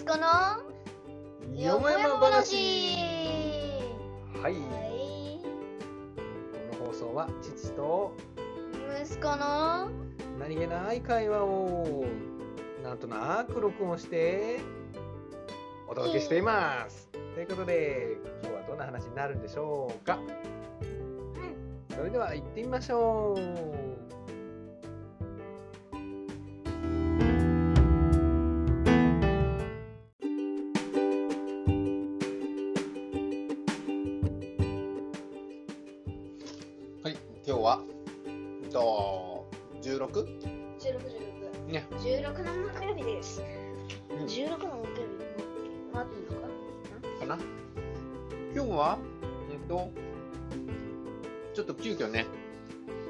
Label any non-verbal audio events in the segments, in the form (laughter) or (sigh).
息子のよもやま話はい、はいこの放送は父と息子の何気ない会話をなんとなく録音してお届けしています。ということで今日はどんな話になるんでしょうか。それでは行ってみましょう。の木曜日です。うん16の木曜日。待ってんのかかな？今日は、えっと、ちょっと急遽ね、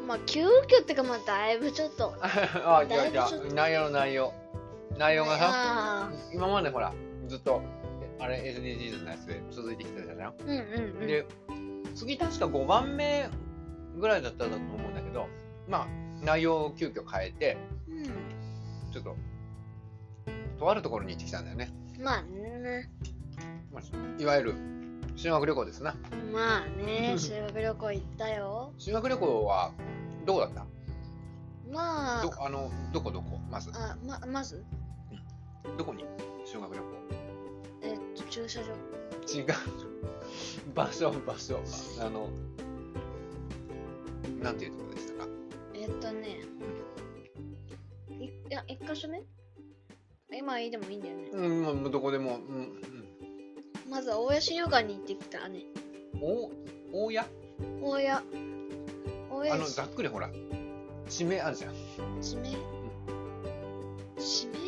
まあ、急遽ってか、まあ、だいぶちょっと。(laughs) あ、いやいやだいぶちょっ、と内容内容。内容がさ、あ今までほら、ずっと、あれ SDGs のやつで続いてきてたじゃん。ーうんうんうん。で、次確か5番目ぐらいだったと思うんだけど、まあ、内容を急遽変えて、うん。ちょっと、とあるところに行ってきたんだよね。まあね。まあいわゆる、修学旅行ですな。まあね、修学旅行行ったよ。修学旅行は、どうだった？まあ、どあのどこどこ？まず。あままず、どこに？修学旅えっと、駐車場。行違う。場所場所。あのなんていうところでしたか？えっとね、いいや、一箇所目？今いいでもいいんだよね。うんもうどこでも。うん、まずは大谷資料館に行ってきたね。うん、お大家大谷。大あ谷のざっくりほら。地名あるじゃん、地名？地名？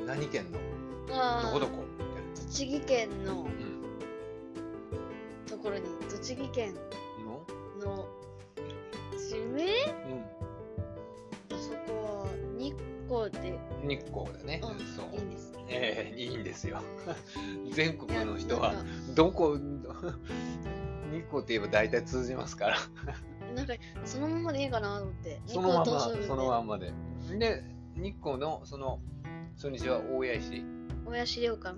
うん、何県の？ああどこどこ？みたい栃木県のな、ところに、栃木県日光だね、うん、そう。いいんです。ええいいんですよ。(laughs) 全国の人はどこ (laughs) 日光って言えば大体通じますから。なんか、そのままでいいかなと思って。そのままそのまんまで。で日光のその初日は大谷石。大谷資料館。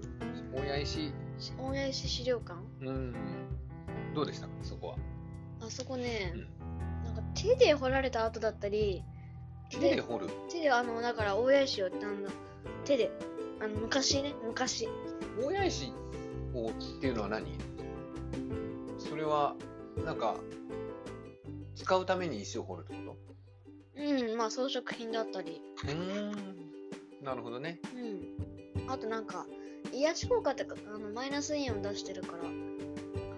大谷石。大谷石資料館？うんどうでしたか？そこは。あそこね、なんか手で彫られた跡だったり、手で掘る？手であの、だから大谷石をあの手で、あの昔ね、昔。大谷石をっていうのは何？それはなんか使うために石を掘るってこうん、まあ装飾品だったり。とうんなるほどねうん。あとなんか、癒し効果ってか、あのマイナスイオン出してるか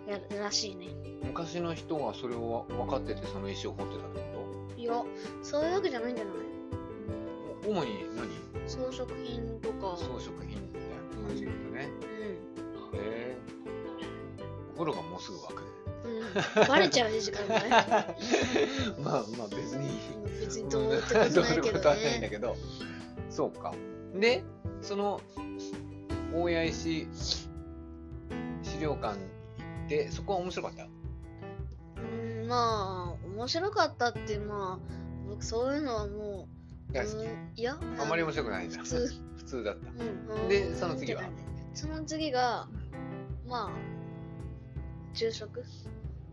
ら、やるらしいね。昔の人はそれを分かっててその石を掘ってたってこいや、そういうわけじゃないんじゃない？と主に何？装飾品とか。装飾品みたいな感じなんだね、うん。へえ。お風呂がもうすぐ沸くね。うん、バレちゃうね、時間がね。(laughs) まあまあ別に別にどうってことないけどどういうことはないんだね。けど。そうか。でその大谷石資料館行ってそこは面白かった？うん、まあ、面白かったって、まあ、僕そういうのはもう、大好き。うんいや、あんまり面白くないん。だ普通。(laughs) 普通だった。うん、でうん。その次は？その次が、まあ、昼食。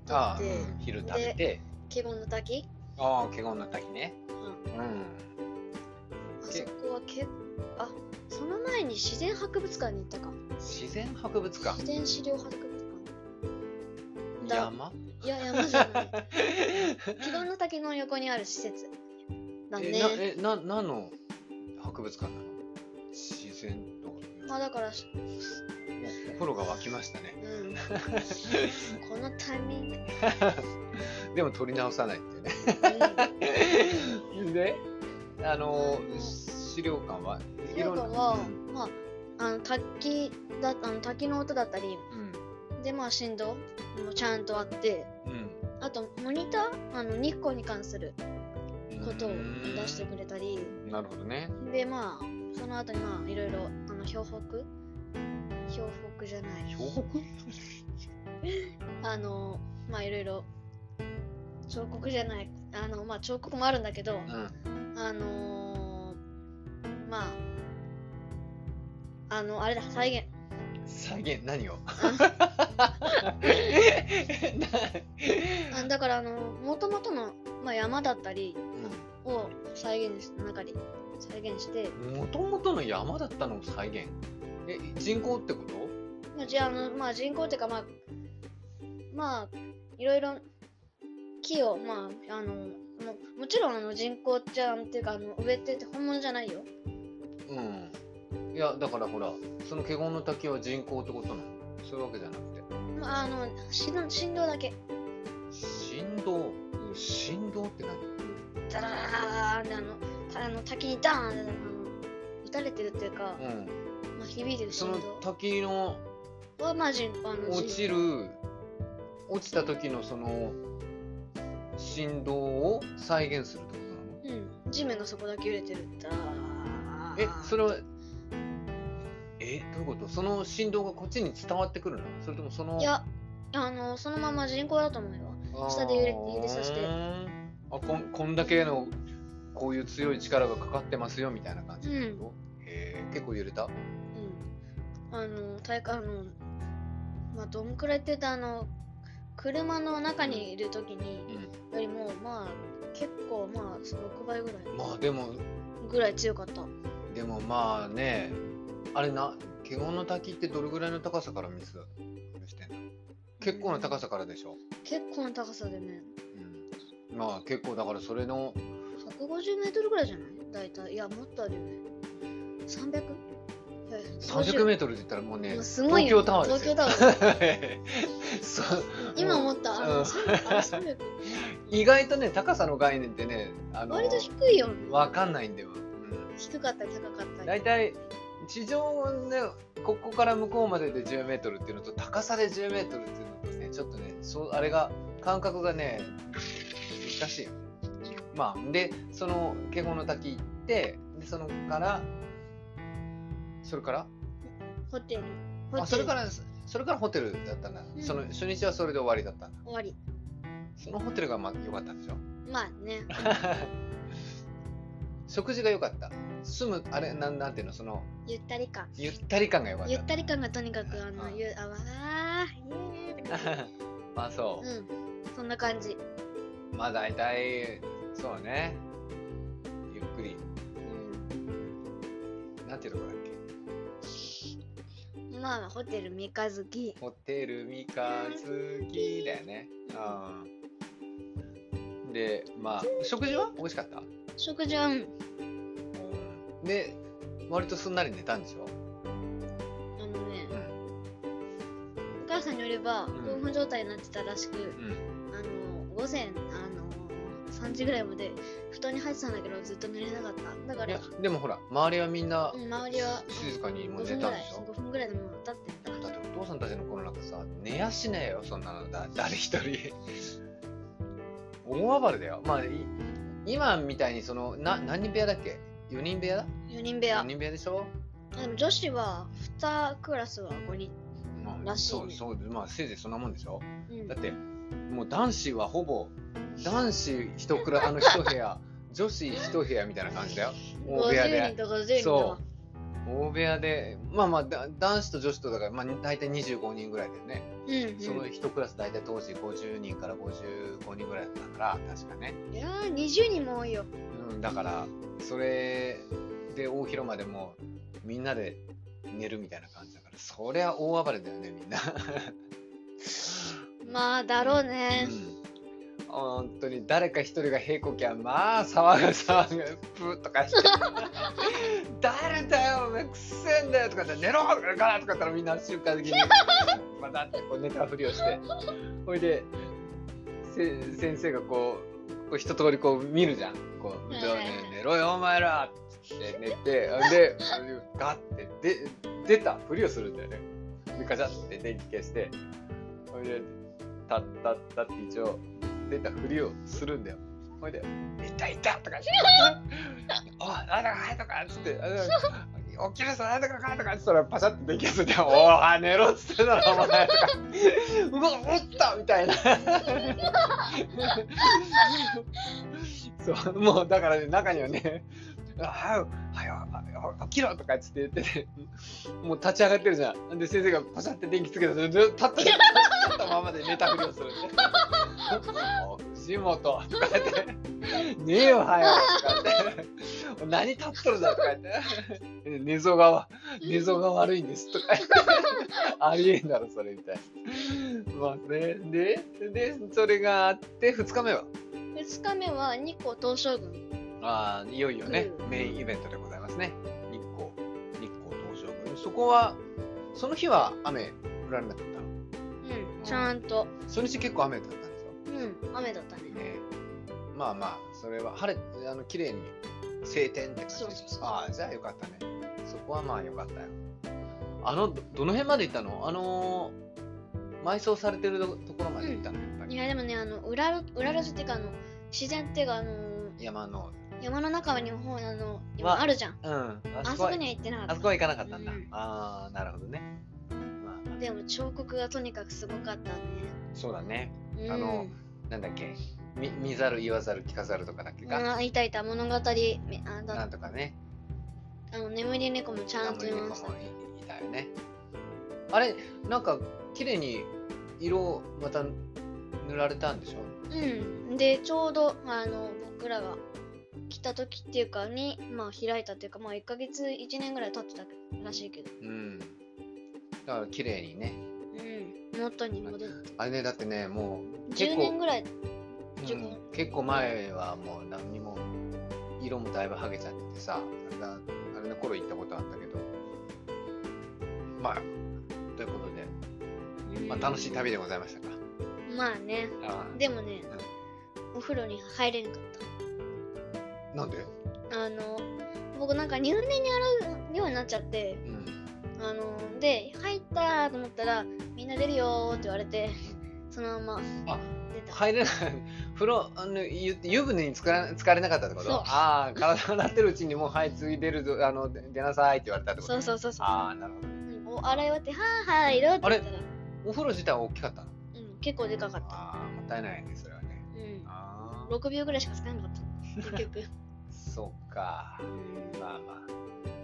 ああ、でうん昼食べて。華厳の滝、ああ華厳の滝ね。うん、うん。あそこはけあ、その前に自然博物館に行ったか。自然博物館？自然資料博物館。だ山？いや、山じゃない。華厳の滝の横にある施設。だね。えなえな何の？博物館なの？自然とまあだから、しおお風呂が沸きましたねうん。このタイミング。(laughs) でも取り直さないっていうねうんであのうん資料館は？資料館は、まあ、あの滝だあの滝の音だったり、うんで、まあ、振動もちゃんとあって、うん。あと、モニターあの日光に関するうんことを出してくれたり、なるほどね。で、まあ、その後に、まあ、いろいろ、あの、標北？標北じゃない。標北？(laughs) あの、まあ、いろいろ、彫刻じゃない、あの、まあ、彫刻もあるんだけど、うん。あのーまあ、あの、あれだ、再現。再現何を？(laughs) あだから、あの、もともとの、まあ、山だったりを再現した中で、再現して、もともとの山だったのを再現？え人工ってこと？まあ、じゃあ、あの、まあ、人工っていうか、まあ、まあ、いろいろ、木を、まあ、あの、ももちろん、あの、人工じゃんっていうか、あの、植えてて本物じゃないよ。うんいやだからほらその華厳の滝は人工ってことなの？そういうわけじゃなくて。まあ、あの、振動振動だけ。振動？振動って何？ダラーンって、あの、たあの滝にダーンって、あの、打たれてるっていうか、うん。まあ、響いてるその滝のは、まあ、人あの落ちる落ちた時のその振動を再現するってことなの？うん、地面がそこだけ揺れてる。ダーえそれはえどういうこと？その振動がこっちに伝わってくるの？それともそのいや、あの、そのまま人工だと思うよ。下で揺れ揺れさせて。あこんこんだけのこういう強い力がかかってますよみたいな感じってこと、へえ結構揺れた？うん。あの、大会、あの、まあ、どんくらいって言うと、あの、車の中にいるときに、よりも、まあ、結構、まあ、その6倍ぐらい、まあでもぐらい強かった。でもまあねあれな華厳の滝ってどれぐらいの高さから水がしてんの？結構な高さからでしょ、結構な高さでね、うん、まあ結構だからそれの150メートルぐらいじゃない？大体。いや、もっとあるよね。300? いや300メートルって言ったらもうねすごいよ東京タワーですよ東京タワ (laughs) そう今思った。あうんの、300あれ300意外とね高さの概念ってねあの割と低いよね。わかんないんだよ、低かったり高かっうん、たり。大体地上ねここから向こうまでで10メートルっていうのと高さで10メートルっていうのとねちょっとねそうあれが感覚がね難しい。よまあでその華厳の滝行ってでそのからそれから？ホテル。ホテル。あそれからそれからホテルだったんだ、うん。その初日はそれで終わりだったんだ。終わり。そのホテルがまあ良かったんでしょ？まあね。(laughs) 食事が良かった。住むあれなんなんていうの？そのゆったり感。ゆったり感が良かったゆったり感がとにかく、あの、うんゆ、あわー、イエーって感まあそじ。うん。そんな感じ。うまあ大体そうねゆっくりうん。なんていうとこだっけ？まあ、ホテル三日月。ホテル三日月だよねうんでまあ食事は？美味しかった？食事は、うん。で割とすんなり寝たんでしょ？あのねう、ん。お母さんによれば、ん。興奮状態になってたらしく、うん。あの、午前、あの、3時ぐらいまで布団に入ってたんだけど、ずっと寝れなかった。だからいや、でもほら周りはみんなうん、周りは静かにもう5分ぐらい寝たんでし、ょ？5分ぐらいでもう経ってた。だってお父さんたちの頃なんかさ寝やしねえよそんなのだ誰一人。大暴れだよ。まあい今みたいにそのな何人部屋だっけ？4人部屋だ？4人部 ?4 屋。人部屋でしょ、でも女子は2クラスは5人。まあ、らしいねそうそうまあせいぜいそんなもんでしょ？うんだってもう男子はほぼ男子一クラ (laughs) あの一部屋女子一部屋みたいな感じだよ大部屋50で人とか10人とか。大部屋でまあまあだ男子と女子とだから、まあ、大体25人ぐらいだよねうん、その一クラス大体当時50人から55人ぐらいだったから確かね、いやー、20人も多いよ。うん、だからそれで大広間でもみんなで寝るみたいな感じだからそりゃ大暴れだよねみんな、(laughs) まあ、だろうね。うん。本当に誰か一人が平行きゃまあ騒ぐ騒ぐプーとかして。(laughs) 誰だよお前くせえんだよとかって寝ろガーとか言ったらみんな瞬間的に。またってこう寝たふりをして。ほいでせ先生がこうこう一通りこう見るじゃん。こう、ね寝ろよお前ら。って寝てでガッてで出た。ふりをするんだよね。でガチャって電気消して。ほいでタッタッタって一応出たふりをするんだよ。ほいで「いたいた!」とか言って「(laughs) おいなんだかはい」とかっつって。あ「起きるぞなんとかか」とかって言ったらパシャって電気消すんだよ「(laughs) おー寝ろ」っつってたらお前とか「うわおった!」みたいな。(laughs) そうもうだからね中にはね「はよはよ起きろとかっつって言ってて、(laughs) もう立ち上がってるじゃん。で、先生がパシャって電気つけたら、立った、立ったままで寝たふりをするんで。お (laughs) 藤本とか言って、ねえよ、はよとか言って、何立っとるだとか言って、寝相が、寝相が悪いんですとか言って、(laughs) ありえんだろ、それみたいな。まあね、で、で、それがあって、2日目は？2日目は日光東照宮。ああ、いよいよね、うんメインイベントでございますね。そこは、その日は雨降られなかったの？うん、ちゃんと。初日結構雨だったんですよ。うん、雨だったね。ねまあまあ、それは晴れ、あの、綺麗に晴天って感じそうそうそうああ、じゃあよかったね。そこはまあよかったよ。あの、どどの辺まで行ったの？あのー、埋葬されてるとところまで行ったの、やっぱり。いや、でもね、あの、裏路、裏路地っていうか、あの、自然っていうか、あの、山の。山の中にも、あの、わ今あるじゃん。うん。ああそこには行ってなかった。あそこは行かなかったんだ。うんああ、なるほどね。まあまあ、でも、彫刻がとにかくすごかったね。そうだね。うん、あのなんだっけ見見ざる言わざる聞かざるとかだっけか、あ、いたいた、物語、めあだなんとかねあの眠り猫もちゃんといましたナム。ニコもいいたよねあれなんか綺麗に色また塗られたんでしょ？うん。で、ちょうど、あの、僕らが来た時っていうかに、まあ、開いたっていうか、まあ、1ヶ月、1年ぐらい経ってたらしいけど。うん。だから綺麗にね。うん。元に戻って。あれねだってねもう結10構年ぐらい、うん。10結構前はもう何にも色もだいぶ剥げちゃっててさあれだあれの頃行ったことあったけど。まあということで、まあ、楽しい旅でございましたか、まあね。あでもね、お風呂に入れなかっあなんで？た。あの、僕なんか入念に洗うようになっちゃって、うんあの、で、入ったと思ったら、みんな出るよーって言われて、そのままあ出た。入れない風呂あの湯湯船につから浸かれなかったってこと？そうああ体がなってるうちにもうはい次出るぞあの出出なさいって言われたってことそうそうそうそう。ああなるほどうんお洗い終わって、はあはあ、いるって言ったら、お風呂自体は大きかったの？うん、結構でかかった。ああもったいないねそれはねうん。ああ6秒ぐらいしか使えなかった。結局。そうかうんまあまあ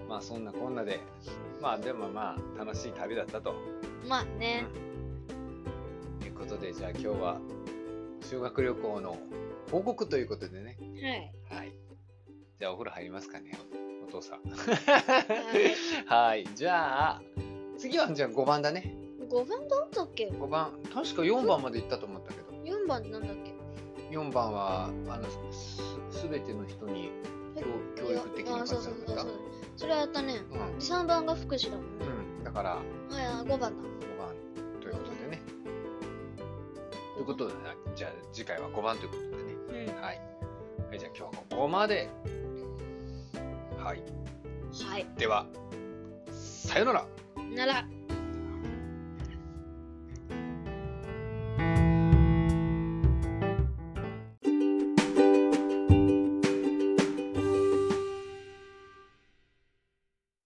まあそんなこんなでまあでもまあ楽しい旅だったとまあね。ということでじゃあ今日は修学旅行の報告ということでねはい。はい。じゃあお風呂入りますかね、お父さん。い (laughs) はい。じゃあ、次はじゃあ5番だね。5番だったっけ？5番。確か4番まで行ったと思ったけど、?4 番なんだっけ？4番は、あの、すすべての人に教教育的なあ感じそだったそれはやったね。うん。で、3番が福祉だもんね。うん。だから、あ、いや、5番だ。5番ということでね。ということでね、じゃあ次回は5番ということでね。うん。はい。はい、じゃあ今日はここまで。はい。はい。では、さよなら。なら。